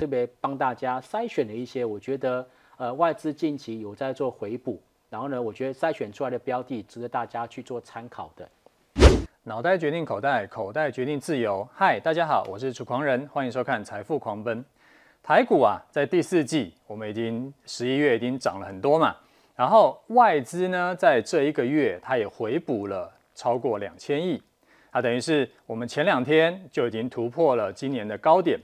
特别帮大家筛选了一些，我觉得呃外资近期有在做回补，然后呢，我觉得筛选出来的标的值得大家去做参考的。脑袋决定口袋，口袋决定自由。嗨，大家好，我是楚狂人，欢迎收看财富狂奔。台股啊，在第四季，我们已经十一月已经涨了很多嘛。然后外资呢，在这一个月，它也回补了超过两千亿。它等于是我们前两天就已经突破了今年的高点。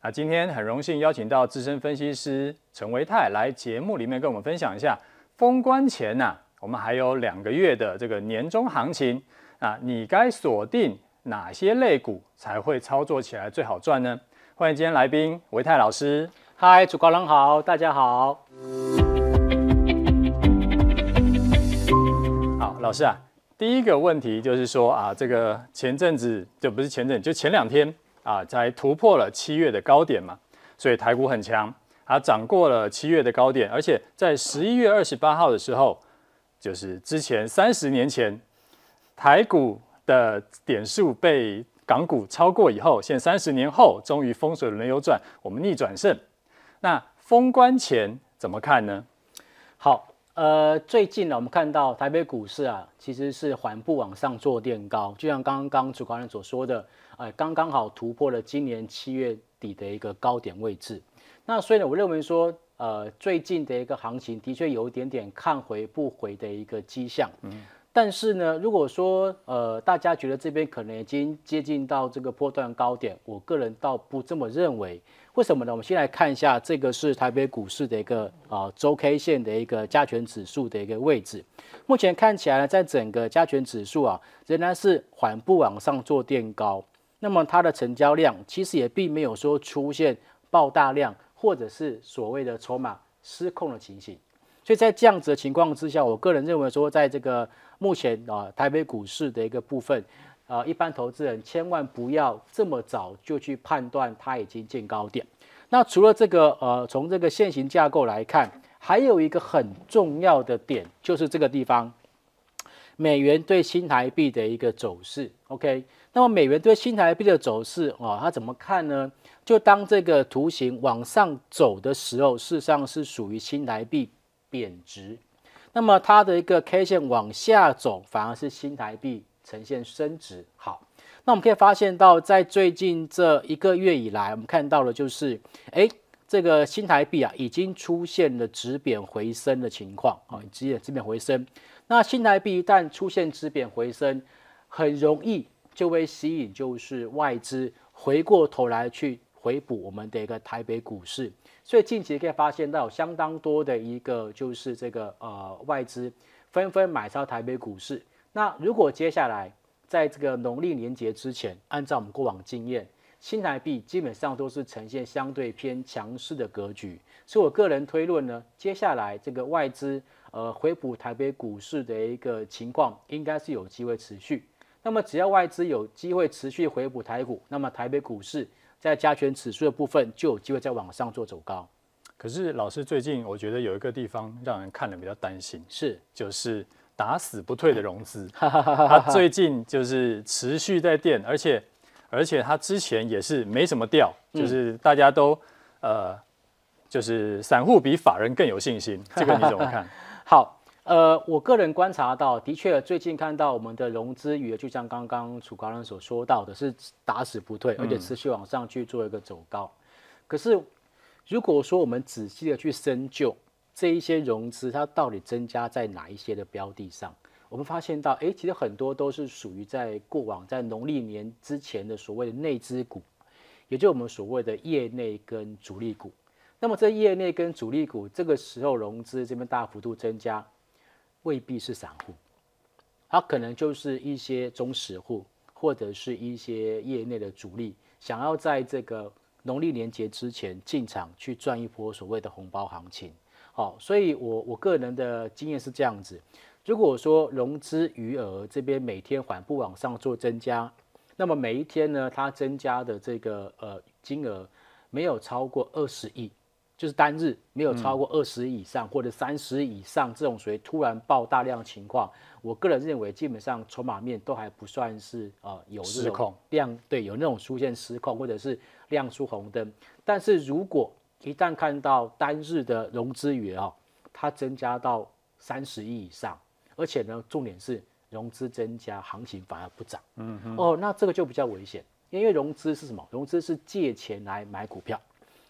啊，今天很荣幸邀请到资深分析师陈维泰来节目里面跟我们分享一下，封关前呐、啊，我们还有两个月的这个年终行情啊，你该锁定哪些类股才会操作起来最好赚呢？欢迎今天来宾维泰老师。嗨，主高人好，大家好。好，老师啊，第一个问题就是说啊，这个前阵子就不是前阵，就前两天。啊，才突破了七月的高点嘛，所以台股很强，它涨过了七月的高点，而且在十一月二十八号的时候，就是之前三十年前台股的点数被港股超过以后，现三十年后终于风水轮流转，我们逆转胜。那封关前怎么看呢？好。呃，最近呢，我们看到台北股市啊，其实是缓步往上做垫高，就像刚刚主持人所说的，呃，刚刚好突破了今年七月底的一个高点位置。那所以呢，我认为说，呃，最近的一个行情的确有一点点看回不回的一个迹象。嗯。但是呢，如果说呃，大家觉得这边可能已经接近到这个波段高点，我个人倒不这么认为。为什么呢？我们先来看一下，这个是台北股市的一个啊周 K 线的一个加权指数的一个位置。目前看起来呢，在整个加权指数啊，仍然是缓步往上做垫高。那么它的成交量其实也并没有说出现爆大量，或者是所谓的筹码失控的情形。所以在这样子的情况之下，我个人认为说，在这个目前啊台北股市的一个部分。啊，一般投资人千万不要这么早就去判断它已经见高点。那除了这个，呃，从这个现行架构来看，还有一个很重要的点，就是这个地方，美元对新台币的一个走势。OK，那么美元对新台币的走势，哦，它怎么看呢？就当这个图形往上走的时候，事实上是属于新台币贬值。那么它的一个 K 线往下走，反而是新台币。呈现升值，好，那我们可以发现到，在最近这一个月以来，我们看到的就是，哎，这个新台币啊，已经出现了止贬回升的情况啊，止贬止贬回升。那新台币一旦出现止贬回升，很容易就会吸引就是外资回过头来去回补我们的一个台北股市。所以近期可以发现到，相当多的一个就是这个呃外资纷纷买超台北股市。那如果接下来在这个农历年节之前，按照我们过往经验，新台币基本上都是呈现相对偏强势的格局，所以我个人推论呢，接下来这个外资呃回补台北股市的一个情况，应该是有机会持续。那么只要外资有机会持续回补台股，那么台北股市在加权指数的部分就有机会再往上做走高。可是老师最近我觉得有一个地方让人看了比较担心，是就是。打死不退的融资，它最近就是持续在垫，而且而且它之前也是没什么掉，就是大家都呃，就是散户比法人更有信心，这个你怎么看？好，呃，我个人观察到，的确最近看到我们的融资余额，就像刚刚楚高人所说到的，是打死不退，而且持续往上去做一个走高。可是如果说我们仔细的去深究，这一些融资，它到底增加在哪一些的标的上？我们发现到，哎，其实很多都是属于在过往在农历年之前的所谓的内资股，也就是我们所谓的业内跟主力股。那么这业内跟主力股这个时候融资这边大幅度增加，未必是散户，它可能就是一些中实户或者是一些业内的主力，想要在这个农历年节之前进场去赚一波所谓的红包行情。好，所以我我个人的经验是这样子，如果说融资余额这边每天缓步往上做增加，那么每一天呢，它增加的这个呃金额没有超过二十亿，就是单日没有超过二十以上、嗯、或者三十以上这种属于突然爆大量的情况，我个人认为基本上筹码面都还不算是呃有失控量对有那种出现失控或者是亮出红灯，但是如果一旦看到单日的融资余额它增加到三十亿以上，而且呢重点是融资增加，行情反而不涨，嗯哼哦，那这个就比较危险，因为融资是什么？融资是借钱来买股票，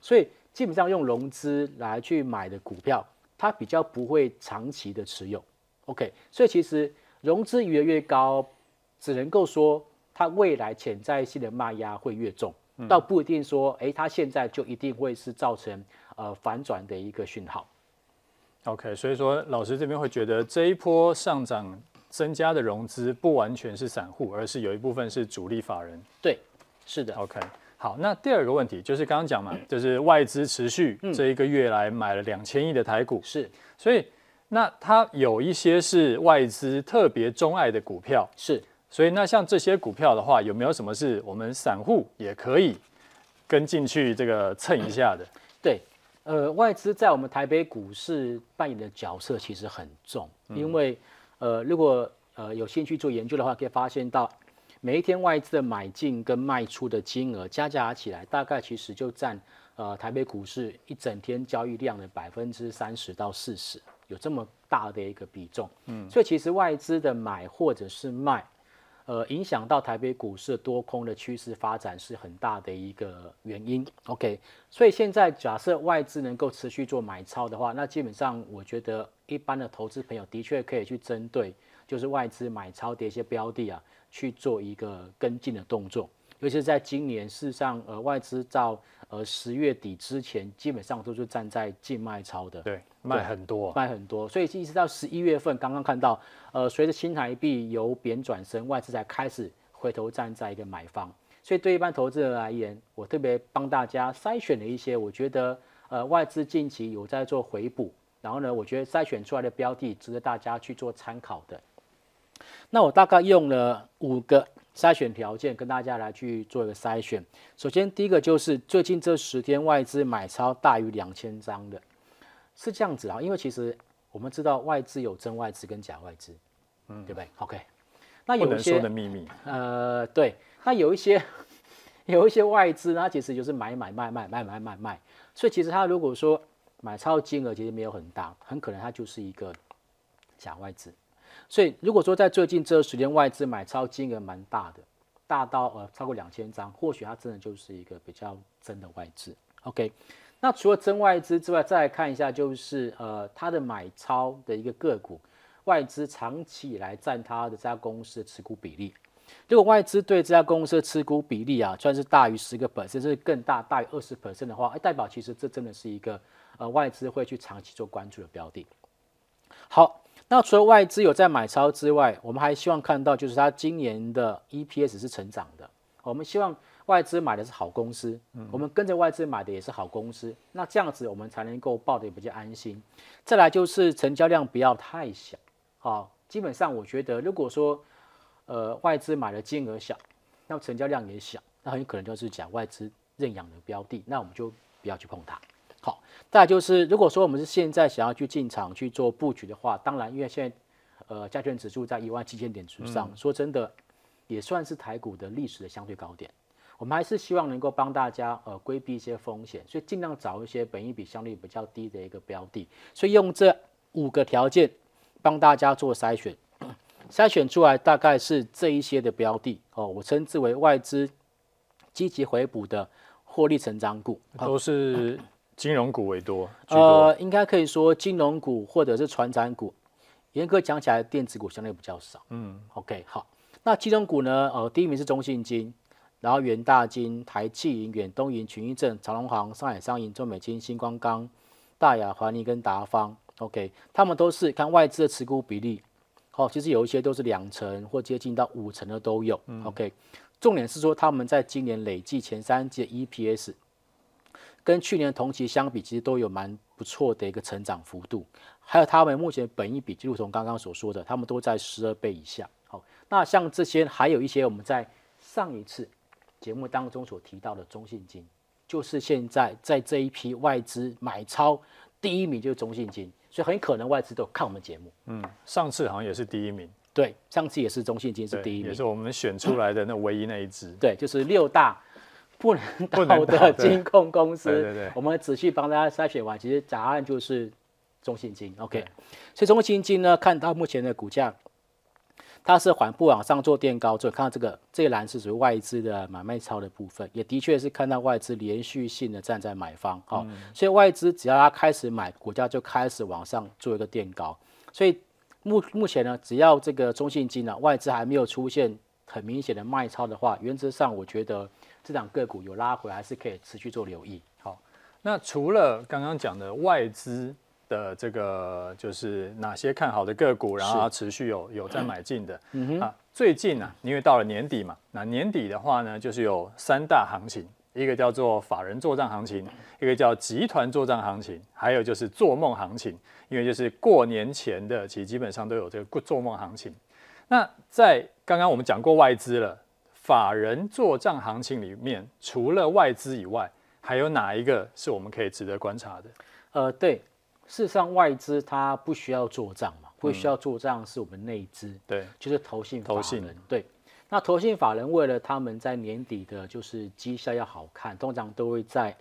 所以。基本上用融资来去买的股票，它比较不会长期的持有，OK，所以其实融资余额越高，只能够说它未来潜在性的卖压会越重，倒不一定说，哎，它现在就一定会是造成呃反转的一个讯号。OK，所以说老师这边会觉得这一波上涨增加的融资不完全是散户，而是有一部分是主力法人。对，是的。OK。好，那第二个问题就是刚刚讲嘛，就是外资持续这一个月来买了两千亿的台股，嗯、是，所以那它有一些是外资特别钟爱的股票，是，所以那像这些股票的话，有没有什么是我们散户也可以跟进去这个蹭一下的？对，呃，外资在我们台北股市扮演的角色其实很重，因为呃，如果呃有兴趣做研究的话，可以发现到。每一天外资的买进跟卖出的金额加加起来，大概其实就占呃台北股市一整天交易量的百分之三十到四十，有这么大的一个比重。嗯，所以其实外资的买或者是卖，呃，影响到台北股市多空的趋势发展是很大的一个原因。OK，所以现在假设外资能够持续做买超的话，那基本上我觉得一般的投资朋友的确可以去针对就是外资买超的一些标的啊。去做一个跟进的动作，尤其是在今年，事实上，呃，外资到呃十月底之前，基本上都是站在净卖超的，对，卖很多，卖很多，所以一直到十一月份，刚刚看到，呃，随着新台币由贬转升，外资才开始回头站在一个买方，所以对一般投资人而言，我特别帮大家筛选了一些，我觉得，呃，外资近期有在做回补，然后呢，我觉得筛选出来的标的值得大家去做参考的。那我大概用了五个筛选条件跟大家来去做一个筛选。首先，第一个就是最近这十天外资买超大于两千张的，是这样子啊。因为其实我们知道外资有真外资跟假外资，嗯，对不对？OK。那有一些的秘密。呃，对。那有一些有一些外资，它其实就是买买卖卖买买卖卖。所以其实它如果说买超金额其实没有很大，很可能它就是一个假外资。所以，如果说在最近这十天外资买超金额蛮大的，大到呃超过两千张，或许它真的就是一个比较真的外资。OK，那除了真外资之外，再来看一下就是呃它的买超的一个个股，外资长期以来占它的这家公司的持股比例。如果外资对这家公司的持股比例啊，算是大于十个 percent，甚至更大，大于二十 percent 的话，哎，代表其实这真的是一个呃外资会去长期做关注的标的。好。那除了外资有在买超之外，我们还希望看到就是它今年的 EPS 是成长的。我们希望外资买的是好公司，嗯我们跟着外资买的也是好公司。那这样子我们才能够抱得比较安心。再来就是成交量不要太小，好，基本上我觉得如果说呃外资买的金额小，那成交量也小，那很可能就是讲外资认养的标的，那我们就不要去碰它。好，再就是，如果说我们是现在想要去进场去做布局的话，当然，因为现在，呃，加权指数在一万七千点之上，嗯、说真的，也算是台股的历史的相对高点。我们还是希望能够帮大家呃规避一些风险，所以尽量找一些本益比相对比较低的一个标的。所以用这五个条件帮大家做筛选，筛选出来大概是这一些的标的哦，我称之为外资积极回补的获利成长股，都是。金融股为多，多，呃，应该可以说金融股或者是传产股，严格讲起来，电子股相对比较少。嗯，OK，好，那金融股呢？呃，第一名是中信金，然后元大金、台企银、远东银、群益证、长隆行、上海商银、中美金、星光钢、大亚、环泥跟达方。OK，他们都是看外资的持股比例，好，其实有一些都是两成或接近到五成的都有。嗯、OK，重点是说他们在今年累计前三季的 EPS。跟去年同期相比，其实都有蛮不错的一个成长幅度。还有他们目前本益比，就如同刚刚所说的，他们都在十二倍以下。好，那像这些，还有一些我们在上一次节目当中所提到的中信金，就是现在在这一批外资买超第一名就是中信金，所以很可能外资都有看我们节目。嗯，上次好像也是第一名。对，上次也是中信金是第一名，也是我们选出来的那唯一那一支。嗯。对，就是六大不能倒的金控公司。对对对，我们仔细帮大家筛选完，其实答案就是中信金。OK，所以中信金呢，看到目前的股价。它是缓步往上做垫高，所以看到这个这一栏是属于外资的买卖超的部分，也的确是看到外资连续性的站在买方，好、嗯，所以外资只要它开始买，股价就开始往上做一个垫高，所以目目前呢，只要这个中信金呢、啊，外资还没有出现很明显的卖超的话，原则上我觉得这档个股有拉回，还是可以持续做留意。好，那除了刚刚讲的外资。的这个就是哪些看好的个股，然后持续有有在买进的、嗯、啊。最近呢、啊，因为到了年底嘛，那年底的话呢，就是有三大行情，一个叫做法人做账行情，一个叫集团做账行情，还有就是做梦行情。因为就是过年前的，其实基本上都有这个做梦行情。那在刚刚我们讲过外资了，法人做账行情里面，除了外资以外，还有哪一个是我们可以值得观察的？呃，对。事实上，外资它不需要做账嘛，不需要做账是我们内资、嗯，对，就是投信法人，对。那投信法人为了他们在年底的就是绩效要好看，通常都会在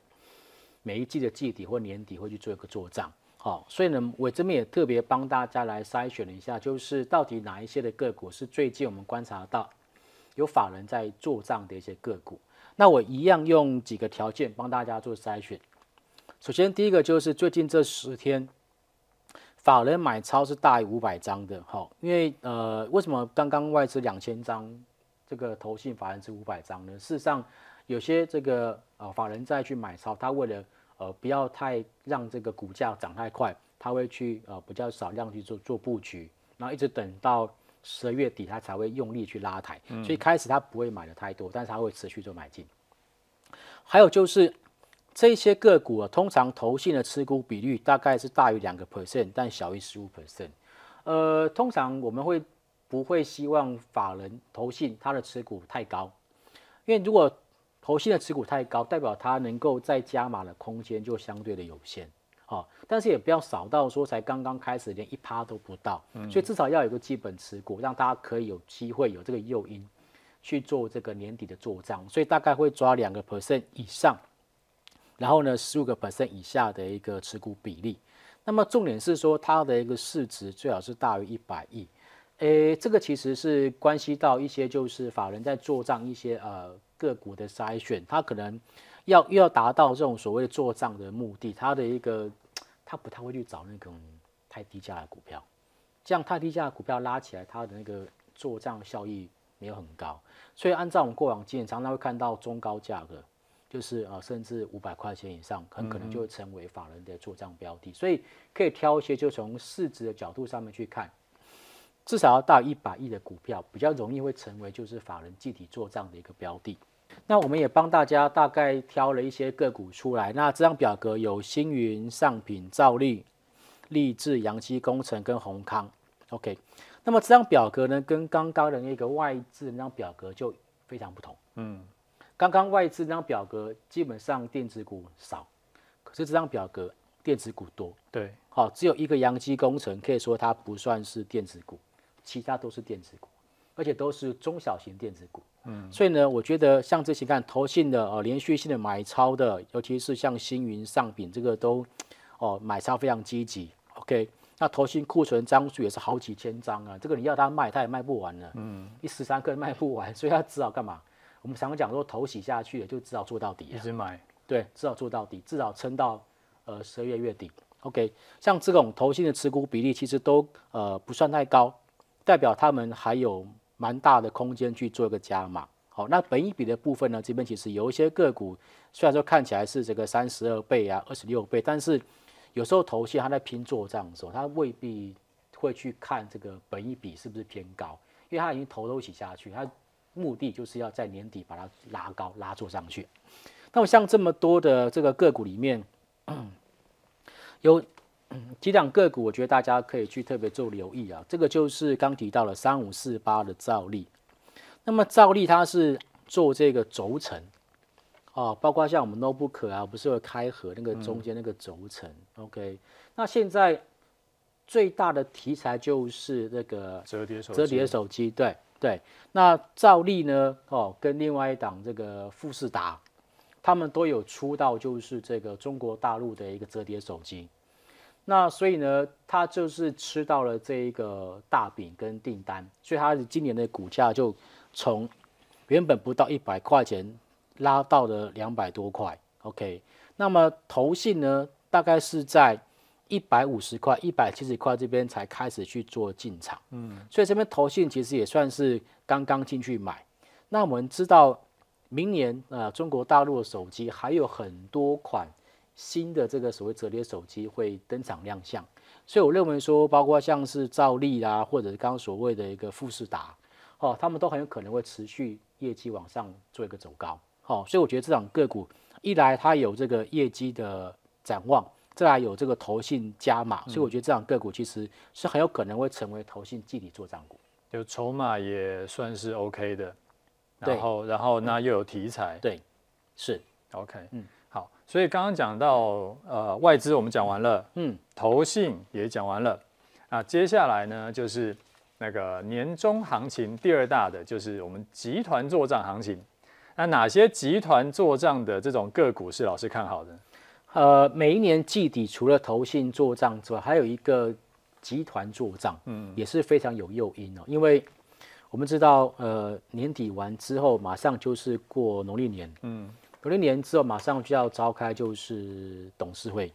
每一季的季底或年底会去做一个做账，好，所以呢，我这边也特别帮大家来筛选了一下，就是到底哪一些的个股是最近我们观察到有法人在做账的一些个股，那我一样用几个条件帮大家做筛选。首先，第一个就是最近这十天，法人买超是大于五百张的，哈，因为呃，为什么刚刚外资两千张，这个投信法人是五百张呢？事实上，有些这个呃法人再去买超，他为了呃不要太让这个股价涨太快，他会去呃比较少量去做做布局，然后一直等到十二月底，他才会用力去拉抬，所以开始他不会买的太多，但是他会持续做买进。还有就是。这些个股啊，通常投信的持股比率大概是大于两个 percent，但小于十五 percent。呃，通常我们会不会希望法人投信它的持股太高？因为如果投信的持股太高，代表它能够再加码的空间就相对的有限。好、哦，但是也不要少到说才刚刚开始连一趴都不到。所以至少要有个基本持股，让大家可以有机会有这个诱因去做这个年底的做账。所以大概会抓两个 percent 以上。然后呢，十五个 percent 以下的一个持股比例，那么重点是说它的一个市值最好是大于一百亿，诶，这个其实是关系到一些就是法人在做账一些呃个股的筛选，它可能要又要达到这种所谓做账的目的，他的一个他不太会去找那种太低价的股票，这样太低价的股票拉起来，它的那个做账效益没有很高，所以按照我们过往经验，常常会看到中高价格。就是呃，甚至五百块钱以上，很可能就会成为法人的做账标的，所以可以挑一些，就从市值的角度上面去看，至少要到一百亿的股票，比较容易会成为就是法人集体做账的一个标的。那我们也帮大家大概挑了一些个股出来，那这张表格有星云、上品、兆利、立志、扬基工程跟宏康。OK，那么这张表格呢，跟刚刚的那个外资那张表格就非常不同。嗯。刚刚外资那张表格基本上电子股少，可是这张表格电子股多。对，好，只有一个扬基工程可以说它不算是电子股，其他都是电子股，而且都是中小型电子股。嗯，所以呢，我觉得像这些看投信的呃连续性的买超的，尤其是像星云、上品这个都哦买超非常积极。OK，那投信库存张数也是好几千张啊，这个你要他卖他也卖不完了。嗯，一十三个卖不完，所以他只好干嘛？我们常讲说，投洗下去了，就至少做到底，一直买，对，至少做到底，至少撑到呃十二月月底。OK，像这种投信的持股比例其实都呃不算太高，代表他们还有蛮大的空间去做一个加码。好，那本一比的部分呢，这边其实有一些个股，虽然说看起来是这个三十二倍啊、二十六倍，但是有时候投信他在拼做账的时候，他未必会去看这个本一比是不是偏高，因为他已经头都洗下去，他。目的就是要在年底把它拉高、拉做上去。那么像这么多的这个个股里面，有几档个股，我觉得大家可以去特别做留意啊。这个就是刚提到了三五四八的兆利。那么兆利它是做这个轴承，哦，包括像我们 notebook 啊，不是会开合那个中间那个轴承、嗯、，OK。那现在最大的题材就是那个折叠手折叠手机，对对。那兆利呢，哦，跟另外一档这个富士达，他们都有出到就是这个中国大陆的一个折叠手机。那所以呢，他就是吃到了这一个大饼跟订单，所以他今年的股价就从原本不到一百块钱拉到了两百多块。OK，那么投信呢，大概是在一百五十块、一百七十块这边才开始去做进场。嗯，所以这边投信其实也算是刚刚进去买。那我们知道，明年呃中国大陆的手机还有很多款。新的这个所谓折叠手机会登场亮相，所以我认为说，包括像是兆利啦，或者是刚刚所谓的一个富士达，哦，他们都很有可能会持续业绩往上做一个走高，好，所以我觉得这档个股一来它有这个业绩的展望，再来有这个投信加码，所以我觉得这档个股其实是很有可能会成为投信季底作帐股，就筹码也算是 OK 的，然后然后那又有题材，对，是。OK，嗯。好，所以刚刚讲到呃外资我们讲完了，嗯，投信也讲完了，啊，接下来呢就是那个年终行情第二大的就是我们集团做账行情，那哪些集团做账的这种个股是老师看好的？呃，每一年季底除了投信做账之外，还有一个集团做账，嗯，也是非常有诱因哦，因为我们知道呃年底完之后马上就是过农历年，嗯。有一年之后，马上就要召开就是董事会，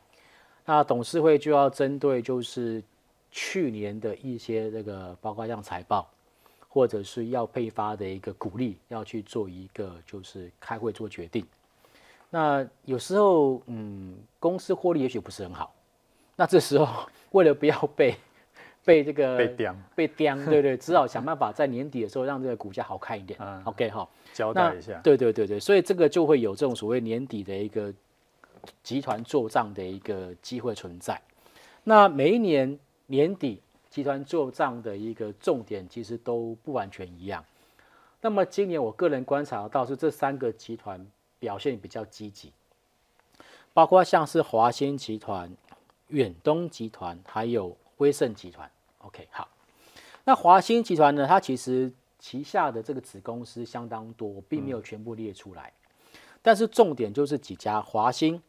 那董事会就要针对就是去年的一些这个，包括像财报，或者是要配发的一个股利，要去做一个就是开会做决定。那有时候，嗯，公司获利也许不是很好，那这时候 为了不要被被这个被刁，被刁，对对，只好想办法在年底的时候让这个股价好看一点。嗯，OK 哈，交代一下。对对对对，所以这个就会有这种所谓年底的一个集团做账的一个机会存在。那每一年年底集团做账的一个重点其实都不完全一样。那么今年我个人观察到是这三个集团表现比较积极，包括像是华兴集团、远东集团还有威盛集团。OK，好，那华兴集团呢？它其实旗下的这个子公司相当多，我并没有全部列出来。嗯、但是重点就是几家：华兴、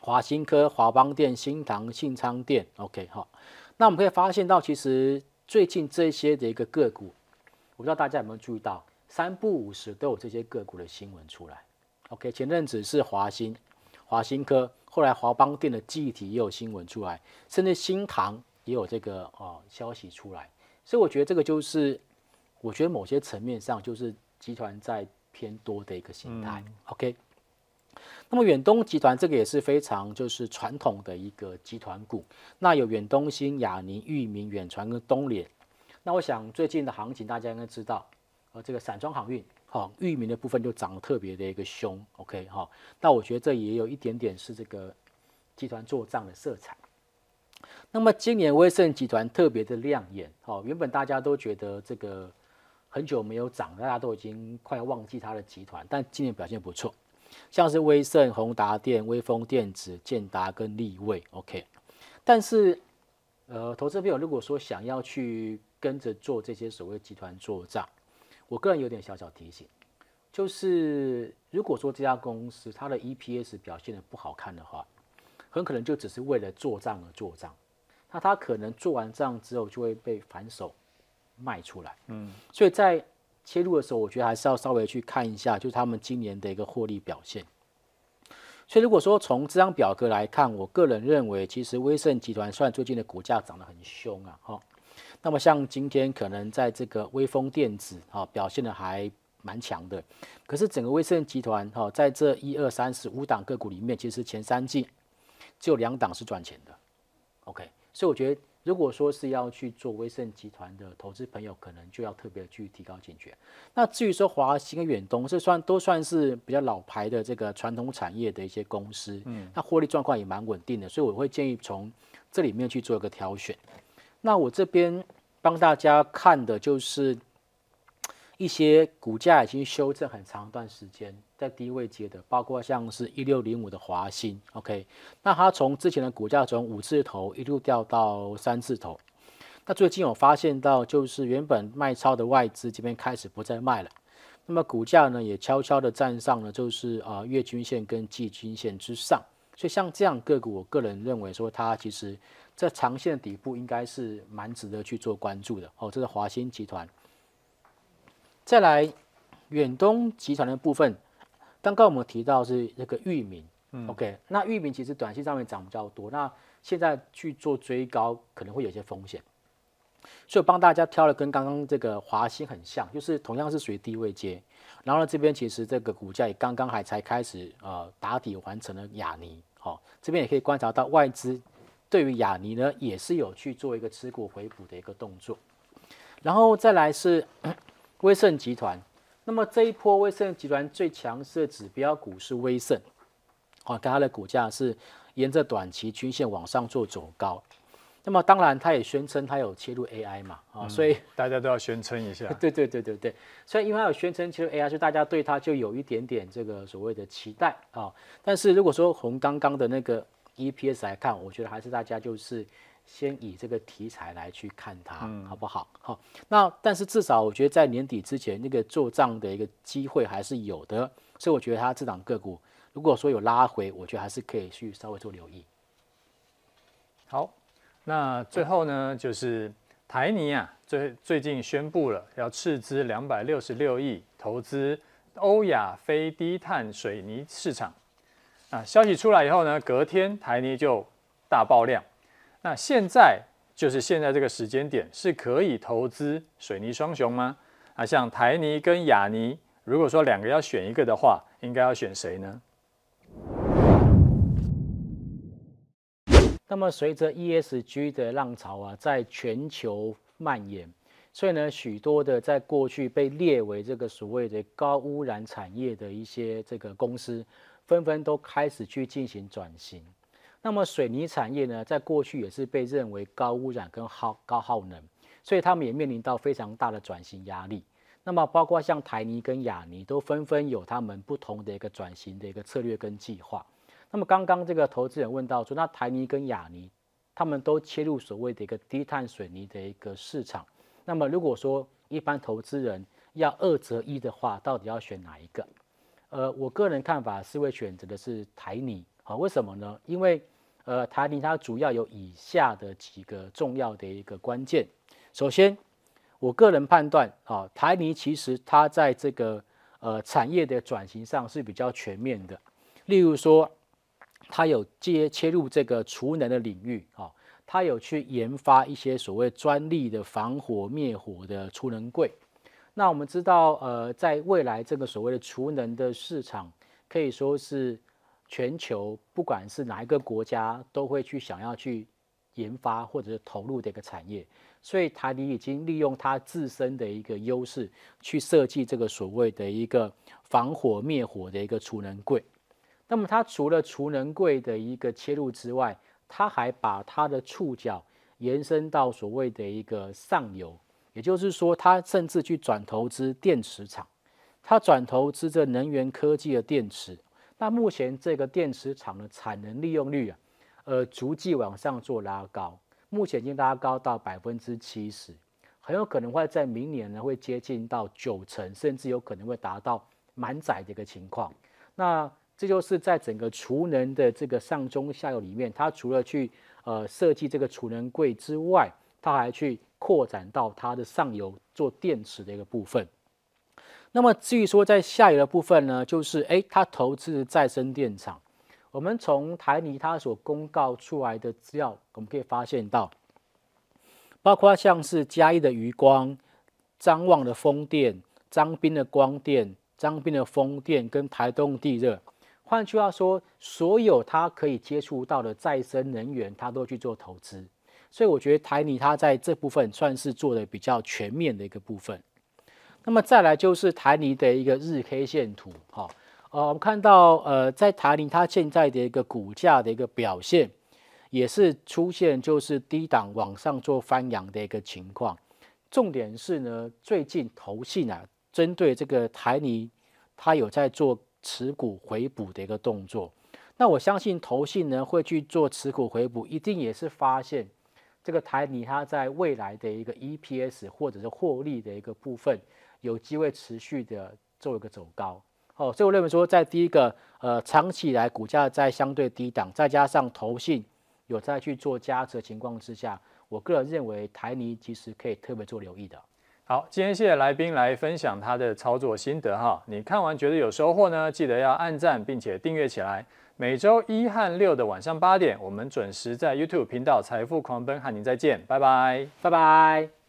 华兴科、华邦电、新唐、信昌电。OK，好，那我们可以发现到，其实最近这些的一个个股，我不知道大家有没有注意到，三不五时都有这些个股的新闻出来。OK，前阵子是华兴、华兴科，后来华邦电的记忆体也有新闻出来，甚至新唐。也有这个哦消息出来，所以我觉得这个就是，我觉得某些层面上就是集团在偏多的一个形态。嗯、OK，那么远东集团这个也是非常就是传统的一个集团股，那有远东新、亚宁、裕民、远传跟东联。那我想最近的行情大家应该知道，呃，这个散装航运，好、哦，裕民的部分就涨得特别的一个凶。OK，哈、哦，那我觉得这也有一点点是这个集团做账的色彩。那么今年威盛集团特别的亮眼，哦，原本大家都觉得这个很久没有涨，大家都已经快忘记它的集团，但今年表现不错，像是威盛、宏达电、威锋电子、建达跟力卫，OK。但是，呃，投资朋友如果说想要去跟着做这些所谓集团做账，我个人有点小小提醒，就是如果说这家公司它的 EPS 表现得不好看的话，很可能就只是为了做账而做账，那他可能做完账之后就会被反手卖出来。嗯，所以在切入的时候，我觉得还是要稍微去看一下，就是他们今年的一个获利表现。所以如果说从这张表格来看，我个人认为，其实威盛集团虽然最近的股价涨得很凶啊，哈，那么像今天可能在这个微风电子啊表现的还蛮强的，可是整个威盛集团哈在这一二三四五档个股里面，其实前三季。只有两档是赚钱的，OK，所以我觉得，如果说是要去做威盛集团的投资朋友，可能就要特别去提高警觉。那至于说华兴跟远东，这算都算是比较老牌的这个传统产业的一些公司，嗯，那获利状况也蛮稳定的，所以我会建议从这里面去做一个挑选。那我这边帮大家看的就是一些股价已经修正很长一段时间，在低位接的，包括像是一六零五的华新，OK，那它从之前的股价从五字头一路掉到三字头，那最近我发现到就是原本卖超的外资这边开始不再卖了，那么股价呢也悄悄的站上了就是啊月均线跟季均线之上，所以像这样个股，我个人认为说它其实在长线底部应该是蛮值得去做关注的。哦，这是华新集团。再来，远东集团的部分，刚刚我们提到是那个域名，嗯，OK，那域名其实短期上面涨比较多，那现在去做追高可能会有些风险，所以我帮大家挑了跟刚刚这个华兴很像，就是同样是属于低位接，然后呢这边其实这个股价也刚刚还才开始呃打底完成了雅尼，好，这边也可以观察到外资对于雅尼呢也是有去做一个持股回补的一个动作，然后再来是。威盛集团，那么这一波威盛集团最强势的指标股是威盛，好，看它的股价是沿着短期均线往上做走高。那么当然，它也宣称它有切入 AI 嘛，啊、嗯，所以大家都要宣称一下。对对对对对，所以因为它有宣称切入 AI，所以大家对它就有一点点这个所谓的期待啊。但是如果说从刚刚的那个 EPS 来看，我觉得还是大家就是。先以这个题材来去看它，嗯、好不好？好，那但是至少我觉得在年底之前，那个做账的一个机会还是有的，所以我觉得它这档个股，如果说有拉回，我觉得还是可以去稍微做留意。好，那最后呢，就是台泥啊，最最近宣布了要斥资两百六十六亿投资欧亚非低碳水泥市场。啊，消息出来以后呢，隔天台泥就大爆量。那现在就是现在这个时间点是可以投资水泥双雄吗？啊，像台泥跟亚泥，如果说两个要选一个的话，应该要选谁呢？那么随着 ESG 的浪潮啊，在全球蔓延，所以呢，许多的在过去被列为这个所谓的高污染产业的一些这个公司，纷纷都开始去进行转型。那么水泥产业呢，在过去也是被认为高污染跟耗高耗能，所以他们也面临到非常大的转型压力。那么包括像台泥跟亚泥都纷纷有他们不同的一个转型的一个策略跟计划。那么刚刚这个投资人问到说，那台泥跟亚泥他们都切入所谓的一个低碳水泥的一个市场。那么如果说一般投资人要二择一的话，到底要选哪一个？呃，我个人看法是会选择的是台泥。好，为什么呢？因为呃，台泥它主要有以下的几个重要的一个关键。首先，我个人判断啊，台泥其实它在这个呃产业的转型上是比较全面的。例如说，它有接切入这个储能的领域啊，它有去研发一些所谓专利的防火灭火的储能柜。那我们知道，呃，在未来这个所谓的储能的市场，可以说是。全球不管是哪一个国家，都会去想要去研发或者是投入的一个产业，所以台泥已经利用它自身的一个优势，去设计这个所谓的一个防火灭火的一个储能柜。那么它除了储能柜的一个切入之外，它还把它的触角延伸到所谓的一个上游，也就是说，它甚至去转投资电池厂，它转投资这能源科技的电池。那目前这个电池厂的产能利用率啊，呃，逐季往上做拉高，目前已经拉高到百分之七十，很有可能会在明年呢会接近到九成，甚至有可能会达到满载的一个情况。那这就是在整个储能的这个上中下游里面，它除了去呃设计这个储能柜之外，它还去扩展到它的上游做电池的一个部分。那么至于说在下游的部分呢，就是诶，它投资再生电厂。我们从台泥它所公告出来的资料，我们可以发现到，包括像是嘉义的余光、张望的风电、张斌的光电、张斌的风电跟台东地热。换句话说，所有它可以接触到的再生能源，它都去做投资。所以我觉得台泥它在这部分算是做的比较全面的一个部分。那么再来就是台泥的一个日 K 线图，哈，呃，我们看到，呃，在台泥它现在的一个股价的一个表现，也是出现就是低档往上做翻扬的一个情况。重点是呢，最近投信啊针对这个台泥，它有在做持股回补的一个动作。那我相信投信呢会去做持股回补，一定也是发现这个台泥它在未来的一个 EPS 或者是获利的一个部分，有机会持续的做一个走高。哦，所以我认为说，在第一个呃长期以来股价在相对低档，再加上投信有在去做加持的情况之下，我个人认为台泥其实可以特别做留意的。好，今天谢谢来宾来分享他的操作心得哈。你看完觉得有收获呢，记得要按赞并且订阅起来。每周一和六的晚上八点，我们准时在 YouTube 频道财富狂奔和您再见，拜拜，拜拜。